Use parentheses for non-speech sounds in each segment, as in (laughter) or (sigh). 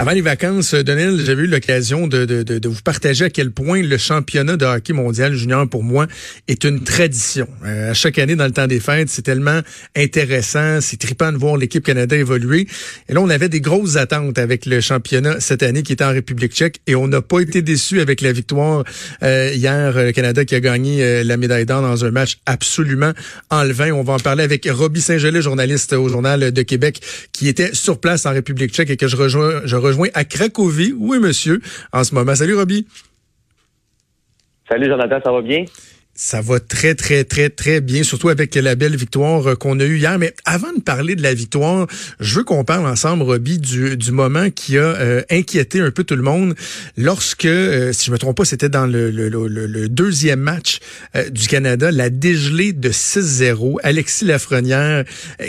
Avant les vacances, euh, Donel, j'avais eu l'occasion de, de, de, vous partager à quel point le championnat de hockey mondial junior, pour moi, est une tradition. Euh, à chaque année, dans le temps des fêtes, c'est tellement intéressant, c'est trippant de voir l'équipe Canada évoluer. Et là, on avait des grosses attentes avec le championnat cette année qui était en République tchèque et on n'a pas été déçus avec la victoire euh, hier. Le Canada qui a gagné la médaille d'or dans un match absolument enlevant. On va en parler avec Robbie Saint-Gelais, journaliste au Journal de Québec, qui était sur place en République tchèque et que je rejoins, je rejoint à Cracovie. Oui, monsieur, en ce moment? Salut, Robbie. Salut, Jonathan, ça va bien? Ça va très, très, très, très bien, surtout avec la belle victoire euh, qu'on a eue hier. Mais avant de parler de la victoire, je veux qu'on parle ensemble, Robbie, du, du moment qui a euh, inquiété un peu tout le monde lorsque, euh, si je me trompe pas, c'était dans le, le, le, deuxième match du Canada, la dégelée de 6-0, Alexis Lafrenière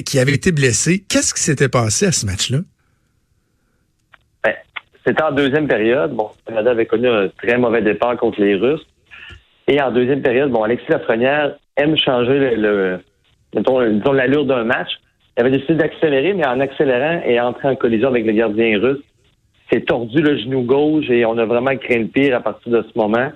qui avait été blessé. Qu'est-ce qui s'était passé à ce match-là? C'était en deuxième période. Bon, le Canada avait connu un très mauvais départ contre les Russes. Et en deuxième période, bon, Alexis Lafrenière aime changer le, disons, l'allure d'un match. Il avait décidé d'accélérer, mais en accélérant et entrant en collision avec le gardien russe, s'est tordu le genou gauche et on a vraiment craint le pire à partir de ce moment.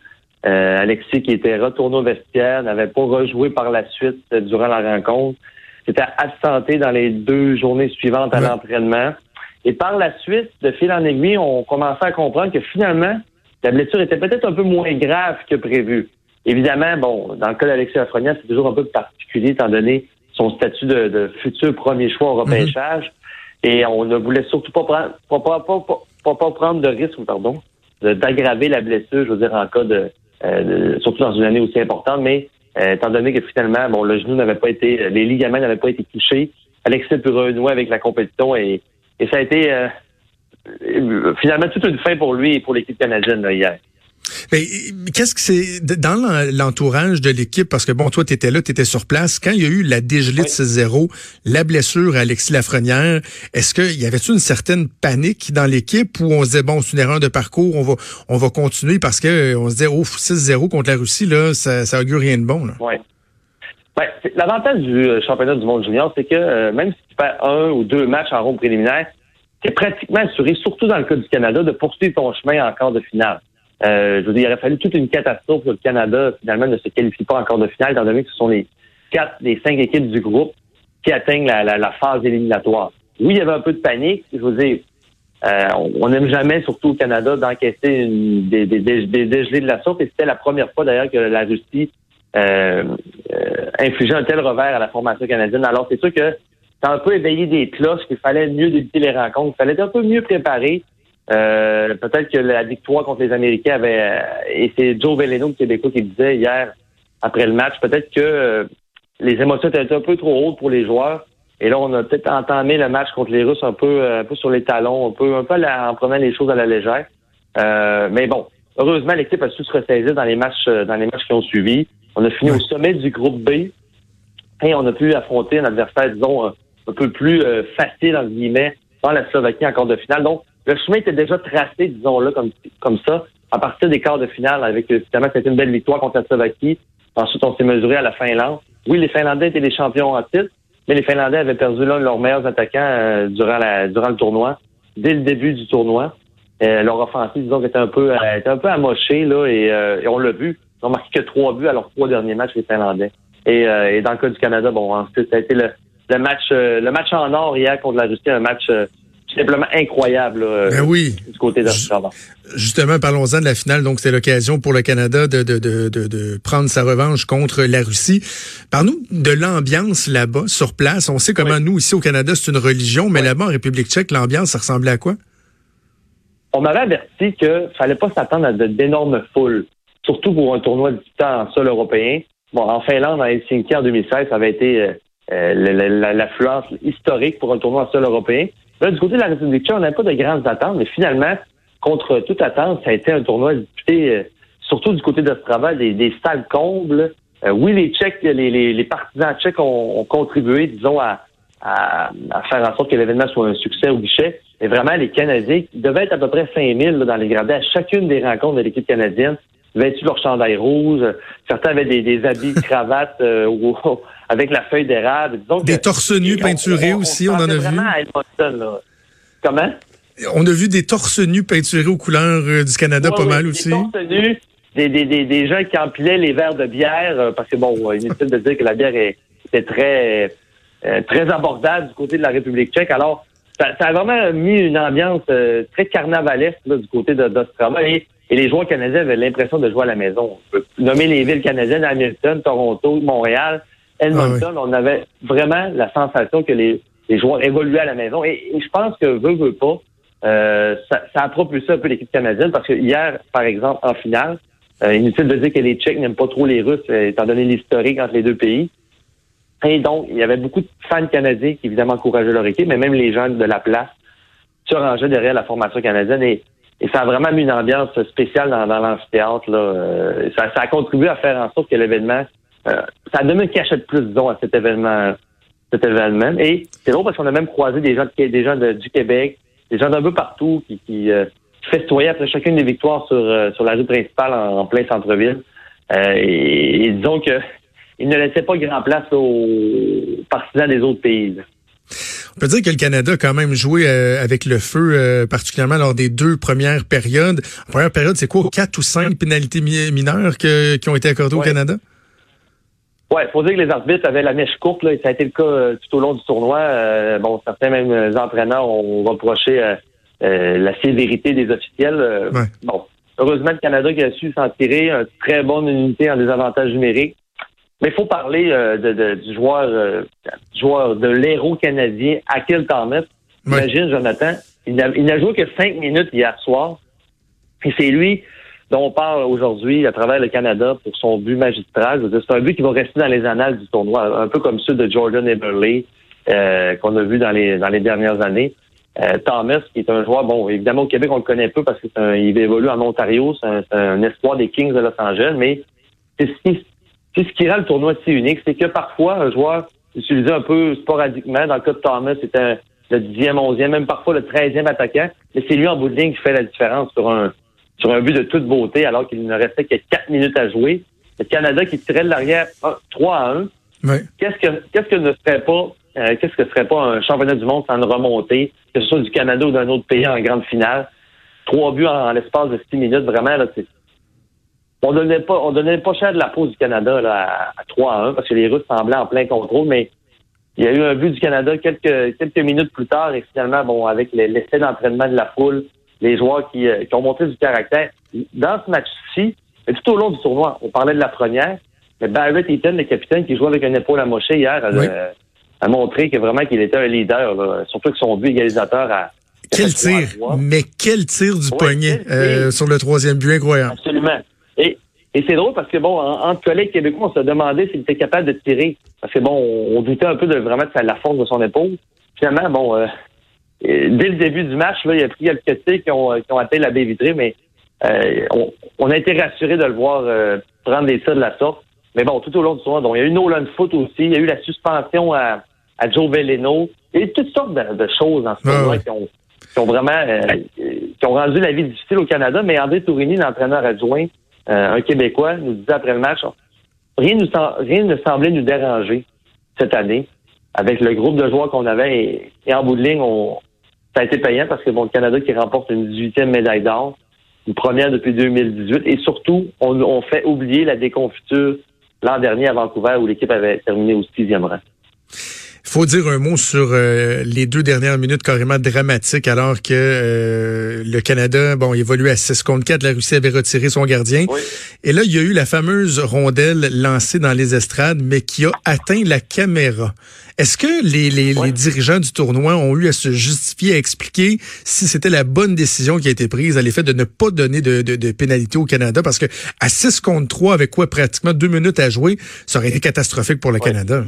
Euh, Alexis, qui était retourné au vestiaire, n'avait pas rejoué par la suite euh, durant la rencontre. C'était absenté dans les deux journées suivantes à l'entraînement. Et par la suite, de fil en aiguille, on commençait à comprendre que finalement, la blessure était peut-être un peu moins grave que prévu. Évidemment, bon, dans le cas d'Alexis Lafrenière, c'est toujours un peu particulier étant donné son statut de, futur premier choix au repêchage. Mhm. Et on ne voulait surtout pas prendre, pas, prendre de risque, pardon, d'aggraver la blessure, je veux dire, en cas de, euh, surtout dans une année aussi importante, mais euh, étant donné que finalement, bon, le genou n'avait pas été, les ligaments n'avaient pas été touchés, Alexis peut renouer avec la compétition et et ça a été euh, finalement toute une fin pour lui et pour l'équipe canadienne hier. Mais qu'est-ce que c'est dans l'entourage de l'équipe parce que bon toi tu étais là, tu étais sur place quand il y a eu la dégelée de 6-0, la blessure à Alexis Lafrenière, est-ce qu'il y avait une certaine panique dans l'équipe où on se disait bon, c'est une erreur de parcours, on va on va continuer parce que on se disait ouf 6-0 contre la Russie là, ça ça augure rien de bon là? Ouais. L'avantage du euh, championnat du monde junior, c'est que euh, même si tu fais un ou deux matchs en ronde préliminaire, c'est pratiquement assuré, surtout dans le cas du Canada, de poursuivre ton chemin en quart de finale. Euh, je veux dire, il aurait fallu toute une catastrophe pour le Canada, finalement, ne se qualifie pas en quart de finale, étant donné que ce sont les quatre, les cinq équipes du groupe qui atteignent la, phase éliminatoire. Oui, il y avait un peu de panique. Je veux dire, on n'aime jamais, surtout au Canada, d'encaisser des, des, des, des de la sorte. Et c'était la première fois, d'ailleurs, que la Russie euh, euh, infliger un tel revers à la formation canadienne. Alors, c'est sûr que ça a un peu éveillé des cloches qu'il fallait mieux débuter les rencontres, il fallait être un peu mieux préparé. Euh, peut-être que la victoire contre les Américains avait... Et c'est Joe Veleno, le Québécois, qui disait hier, après le match, peut-être que les émotions étaient un peu trop hautes pour les joueurs. Et là, on a peut-être entamé le match contre les Russes un peu, un peu sur les talons, un peu, un peu en prenant les choses à la légère. mais bon, heureusement, l'équipe a su se ressaisir dans les matchs, dans les matchs qui ont suivi. On a fini au sommet du groupe B et on a pu affronter un adversaire, disons, un peu plus euh, facile, en guillemets, dans la Slovaquie en quart de finale. Donc, le chemin était déjà tracé, disons-le, comme, comme ça, à partir des quarts de finale, avec, évidemment, c'était une belle victoire contre la Slovaquie. Ensuite, on s'est mesuré à la Finlande. Oui, les Finlandais étaient les champions en titre, mais les Finlandais avaient perdu l'un de leurs meilleurs attaquants euh, durant, la, durant le tournoi, dès le début du tournoi. Euh, leur offensive, disons, était un peu, était un peu amochée, là, et on l'a vu. Ils n'ont marqué que trois buts à leurs trois derniers matchs, les Finlandais. Et, euh, et dans le cas du Canada, bon, ensuite, ça a été le, le match euh, le match en or hier contre la Russie, un match euh, simplement incroyable ben oui. du côté de Justement, parlons-en de la finale. Donc, c'était l'occasion pour le Canada de, de, de, de, prendre sa revanche contre la Russie. Parle-nous de l'ambiance là-bas, sur place. On sait comment nous, ici au Canada, c'est une religion, mais là-bas, en République tchèque, l'ambiance, ça ressemblait à quoi? On m'avait averti qu'il fallait pas s'attendre à d'énormes foules surtout pour un tournoi disputé en sol européen. Bon, en Finlande, en Helsinki en 2016, ça avait été euh, euh l'affluence historique pour un tournoi en sol européen. Là, du côté de la République tchèque, on n'avait pas de grandes attentes, mais finalement, contre toute attente, ça a été un tournoi disputé, euh, surtout du côté de ce des, des stades combles. Euh, oui, les Tchèques, les, les, partisans tchèques ont, contribué, disons, à, à, faire en sorte que l'événement soit un succès au guichet. Mais vraiment, les Canadiens devaient être à peu près 5000 dans les gradés à chacune des rencontres de l'équipe canadienne vêtus leur chandail rouge. Certains avaient des, des habits, cravates euh, (laughs) avec la feuille d'érable. Des torse nus peinturés aussi, on, en a vu. Vraiment à Edmonton, là. Comment? On a vu des torse nus peinturés aux couleurs du Canada pas mal aussi. Des torse nus, des, des, des, gens qui empilaient les verres de bière, parce que bon, inutile de dire que la bière est, était très très abordable du côté de la République tchèque. Alors, ça, a vraiment mis une ambiance euh, très carnavalesque du côté d'Ostrava. Et, et, les joueurs canadiens avaient l'impression de jouer à la maison. On peut nommer les villes canadiennes, Hamilton, Toronto, Montréal, Edmonton. Ah on avait vraiment la sensation que les, joueurs évoluaient à la maison. Et, je pense que veut, veut pas, euh, ça, ça, a propulsé un peu l'équipe canadienne parce que hier, par exemple, en finale, euh, inutile de dire que les Tchèques n'aiment pas trop les Russes, étant donné l'historique entre les deux pays. Et donc, il y avait beaucoup de fans canadiens qui, évidemment, encourageaient leur équipe, mais même les gens de la place se rangeaient derrière la formation canadienne. Et, ça a vraiment mis une ambiance spéciale dans, l'amphithéâtre. Euh, ça, a contribué à faire en sorte que l'événement, euh, ça a donné un cachet de plus, disons, à cet événement. Cet événement. Et c'est drôle parce qu'on a même croisé des gens, des gens du Québec, des gens d'un peu partout qui, qui, euh, festoyaient après chacune des victoires sur, euh, sur la rue principale en, plein centre-ville. et disons que il ne laissait pas grand place aux partisans des autres pays. On peut dire que le Canada a quand même joué euh, avec le feu, euh, particulièrement lors des deux premières périodes. La première période, c'est quoi, quatre ou cinq pénalités mineures qui ont été accordées au Canada? Oui, il faut dire que les arbitres avaient la mèche courte, là, et ça a été le cas euh, tout au long du tournoi. bon, certains même entraîneurs ont reproché la sévérité des officiels. Bon, heureusement, le Canada qui a su s'en tirer, une très bonne unité en désavantage numérique. Mais il faut parler euh, de, du joueur euh, joueur de l'héros canadien, Akil Thomas. Imagine, Jonathan, il n'a joué que cinq minutes hier soir. Et c'est lui dont on parle aujourd'hui à travers le Canada pour son but magistral. C'est un but qui va rester dans les annales du tournoi, un peu comme ceux de Jordan Eberle euh, qu'on a vu dans les dans les dernières années. Thomas, qui est un joueur, bon, évidemment au Québec on le connaît peu parce qu'il évolue en Ontario, c'est un, un, espoir des Kings de Los Angeles, mais c'est c'est ce qui rend le tournoi si unique, c'est que parfois, un joueur utilisé un peu sporadiquement, dans le cas de Thomas, c'était le dixième, onzième, même parfois le treizième attaquant, mais c'est lui en bout de ligne qui fait la différence sur un sur un but de toute beauté, alors qu'il ne restait que quatre minutes à jouer. Le Canada qui tirait de l'arrière 3 à 1. Qu'est-ce que qu'est-ce que ne serait pas euh, qu'est-ce que serait pas un championnat du monde sans une remontée, que ce soit du Canada ou d'un autre pays en grande finale? Trois buts en, l'espace de six minutes, vraiment, là, c'est on donnait pas, on donnait pas cher de la pause du Canada là, à, 3 à 1 parce que les Russes semblaient en plein contrôle, mais il y a eu un but du Canada quelques quelques minutes plus tard et finalement, bon, avec l'essai d'entraînement de la foule, les joueurs qui, euh, qui, ont montré du caractère. Dans ce match-ci, tout au long du tournoi, on parlait de la première, mais Barrett Eaton, le capitaine qui jouait avec un épaule à mocher hier, a, montré que vraiment qu'il était un leader, surtout que son but égalisateur à quel tir, mais quel tir du poignet euh, sur le troisième but, incroyable. Absolument. Et, et c'est drôle parce que, bon, entre collègues québécois, on se demandait s'il était capable de tirer. Parce que, bon, on, doutait un peu de vraiment de la force de son épaule. Finalement, bon, euh, dès le début du match, là, il y a pris quelques tirs qui ont, qui ont atteint la baie vitrée, mais euh, on, on, a été rassurés de le voir euh, prendre des tirs de la sorte. Mais bon, tout au long du tournoi, donc, il y a eu Nolan Foot aussi, il y a eu la suspension à, à Joe Veleno, il y a eu toutes sortes de, choses dans ce ah tournoi qui, ont, qui ont vraiment qui ont rendu la vie difficile au Canada, mais André Tourini, l'entraîneur adjoint, euh, un Québécois, nous disait après le match, rien, ne semblait nous déranger cette année avec le groupe de joueurs qu'on avait. Et, en bout de ligne, on, ça a été payant parce que bon, le Canada qui remporte une 18e médaille d'or, une première depuis 2018. Et surtout, on, on fait oublier la déconfiture l'an dernier à Vancouver où l'équipe avait terminé au sixième rang faut dire un mot sur euh, les deux dernières minutes carrément dramatiques alors que euh, le Canada, bon, évoluait à 6 contre 4, la Russie avait retiré son gardien. Et là, il y a eu la fameuse rondelle lancée dans les estrades, mais qui a atteint la caméra. Est-ce que les, les, les, dirigeants du tournoi ont eu à se justifier, à expliquer si c'était la bonne décision qui a été prise à l'effet de ne pas donner de, de, de, pénalité au Canada? Parce que à 6 contre 3, avec quoi pratiquement deux minutes à jouer, ça aurait été catastrophique pour le Canada.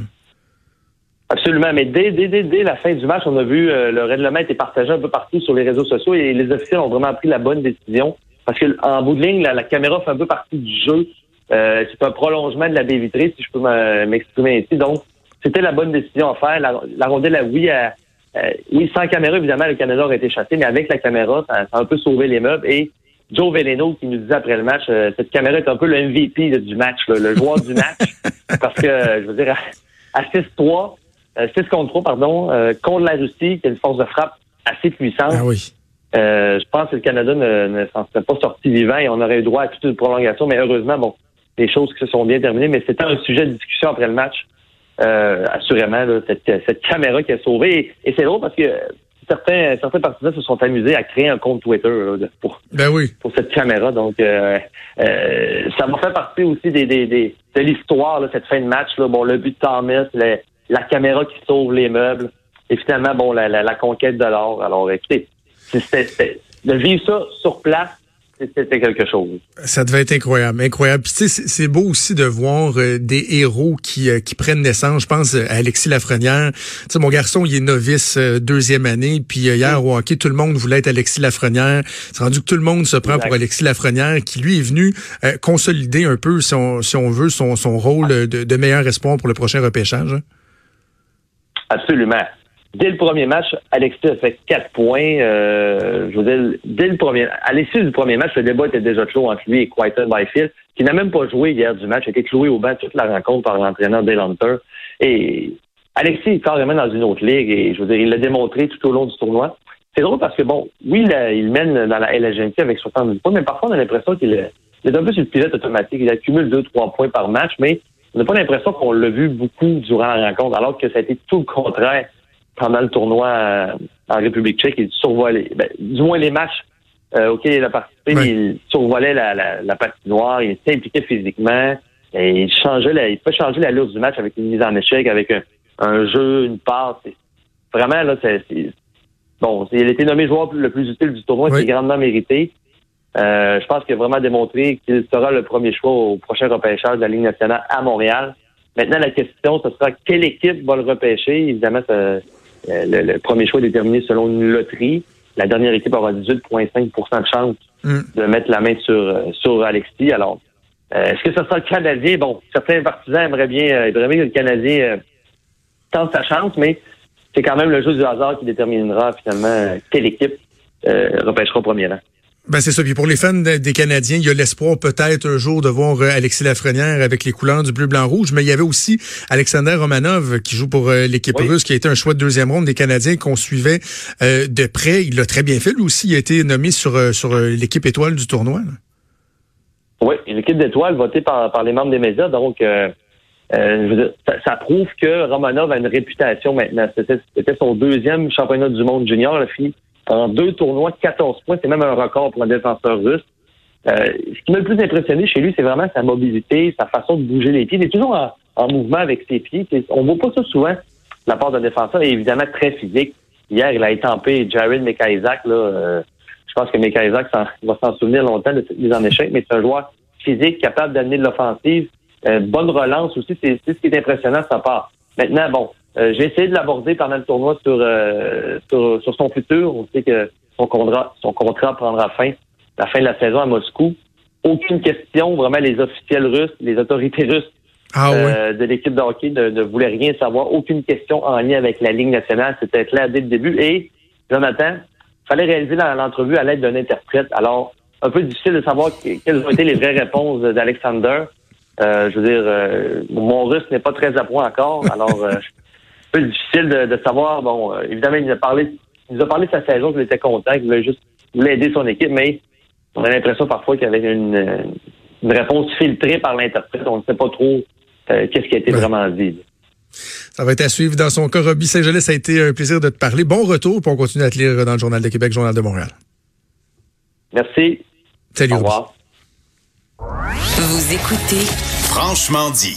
Absolument, mais dès, dès, dès, la fin du match, on a vu euh, le règlement été partagé un peu partout sur les réseaux sociaux et les officiels ont vraiment pris la bonne décision parce que en bout de ligne, la, caméra fait un peu partie du jeu. Euh, c'est un prolongement de la baie vitrée, si je peux m'exprimer ainsi. Donc, c'était la bonne décision à faire. La, la rondelle, oui, euh, oui, sans caméra, évidemment, le Canada aurait été chassé, mais avec la caméra, ça, a un peu sauvé les meubles. Et Joe Veleno qui nous disait après le match, cette caméra est un peu le MVP du match, le joueur du match, (laughs) parce que, je veux dire, à 6-3, 6 euh, contre 3, pardon, euh, contre la Russie, qui a une force de frappe assez puissante. Ah oui. je pense que le Canada ne, s'en serait pas sorti vivant et on aurait eu droit à toute une prolongation. Mais heureusement, bon, les choses qui se sont bien terminées. Mais c'était un sujet de discussion après le match. assurément, cette, caméra qui a sauvé. Et, c'est drôle parce que certains, certains partisans se sont amusés à créer un compte Twitter pour, ben oui. pour cette caméra. Donc, ça m'a fait partie aussi des, des, de l'histoire, cette fin de match. Là. Bon, le but de Thomas, la caméra qui sauve les meubles. Et finalement, bon, la, la, conquête de l'or. Alors, écoutez, c'était, de vivre ça sur place, c'était quelque chose. Ça devait être incroyable, incroyable. Puis tu sais, c'est beau aussi de voir euh, des héros qui, euh, qui prennent naissance. Je pense à Alexis Lafrenière. Tu sais, mon garçon, il est novice euh, deuxième année. Puis hier au hockey, tout le monde voulait être Alexis Lafrenière. C'est rendu que tout le monde se prend pour Alexis Lafrenière, qui lui est venu consolider un peu, si on, si on veut, son, son rôle de, de meilleur espoir pour le prochain repêchage. Hein. Absolument. Dès le premier match, Alexis a fait quatre points. Euh, je veux dire, dès le premier, à l'issue du premier match, le débat était déjà chaud entre lui et Quaiton Byfield, qui n'a même pas joué hier du match, a été cloué au banc toute la rencontre par l'entraîneur Dale Hunter. Et Alexis est carrément dans une autre ligue et je veux dire, il l'a démontré tout au long du tournoi. C'est drôle parce que bon, oui, il, mène dans la LGNT avec 70 points, mais parfois on a l'impression qu'il est, un peu sur le pilote automatique. Il accumule deux, trois points par match, mais on n'a pas l'impression qu'on l'a vu beaucoup durant la rencontre, alors que ça a été tout le contraire pendant le tournoi euh, en République tchèque. Il survolait, ben, du moins les matchs euh, auxquels il a participé, il survolait la, la, la patinoire, il s'impliquait physiquement, et il changeait, la, il peut changer la du match avec une mise en échec, avec un, jeu, une passe. Vraiment, là, c'est, bon, il a été nommé joueur le plus utile du tournoi, c'est grandement mérité. Euh, je pense qu'il a vraiment démontré qu'il sera le premier choix au prochain repêchage de la Ligue nationale à Montréal. Maintenant, la question, ce sera quelle équipe va le repêcher. Évidemment, le, le, premier choix est déterminé selon une loterie. La dernière équipe aura 18,5% de chance mm. de mettre la main sur, euh, sur Alexis. Alors, euh, est-ce que ce sera le Canadien? Bon, certains partisans aimeraient bien, aimeraient bien que le Canadien tente sa chance, mais c'est quand même le jeu du hasard qui déterminera finalement quelle équipe repêchera au premier rang. Ben c'est ça. Puis pour les fans des Canadiens, il y a l'espoir peut-être un jour de voir euh, Alexis Lafrenière avec les couleurs du bleu, blanc, rouge. Mais il y avait aussi Alexander Romanov qui joue pour euh, l'équipe russe, qui a été un choix de deuxième ronde des Canadiens qu'on suivait euh, de près. Il l'a très bien fait. Lui aussi, il a été nommé sur sur l'équipe étoile du tournoi. Oui, l'équipe d'étoiles votée par, par les membres des médias. Donc, je veux dire, ça, prouve que Romanov a une réputation maintenant. C'était son deuxième championnat du monde junior, la fille en deux tournois, 14 points. C'est même un record pour un défenseur russe. Euh, ce qui m'a le plus impressionné chez lui, c'est vraiment sa mobilité, sa façon de bouger les pieds. Il est toujours en, mouvement avec ses pieds. On ne voit pas ça souvent la part d'un défenseur. Et évidemment, très physique. Hier, il a étampé Jared Mekaisak. Là, euh, je pense que Mekaisak va s'en souvenir longtemps de cette mise en échec, mais c'est un joueur physique, capable d'amener de l'offensive. Euh, bonne relance aussi. C'est ce qui est impressionnant de sa part. Maintenant, bon, euh, j'ai essayé de l'aborder pendant le tournoi euh, sur, sur, son futur. On sait que son contrat, son contrat prendra fin la fin de la saison à Moscou. Aucune question, vraiment les officiels russes, les autorités russes ah euh, de l'équipe de hockey ne, voulaient rien savoir. Aucune question en lien avec la Ligue nationale. C'était clair dès le début. Et Jonathan, fallait réaliser l'entrevue à l'aide d'un interprète. Alors, un peu difficile de savoir quelles ont été les vraies réponses d'Alexander. je veux dire, mon russe n'est pas très à point encore. Alors, peu difficile de, savoir. Bon, euh, évidemment, il nous a parlé, il nous a parlé de sa saison, il était content, il voulait juste aider son équipe, mais on a l'impression parfois qu'il y avait une, réponse filtrée par l'interprète. On ne sait pas trop euh, qu'est-ce qui a été vraiment dit. Ça va être à suivre dans son cas. Robbie Saint-Gelais, ça a été un plaisir de te parler. Bon retour, pour on continue à te lire dans le Journal de Québec, Journal de Montréal. Merci. Salut, Au revoir. Vous écoutez Franchement dit.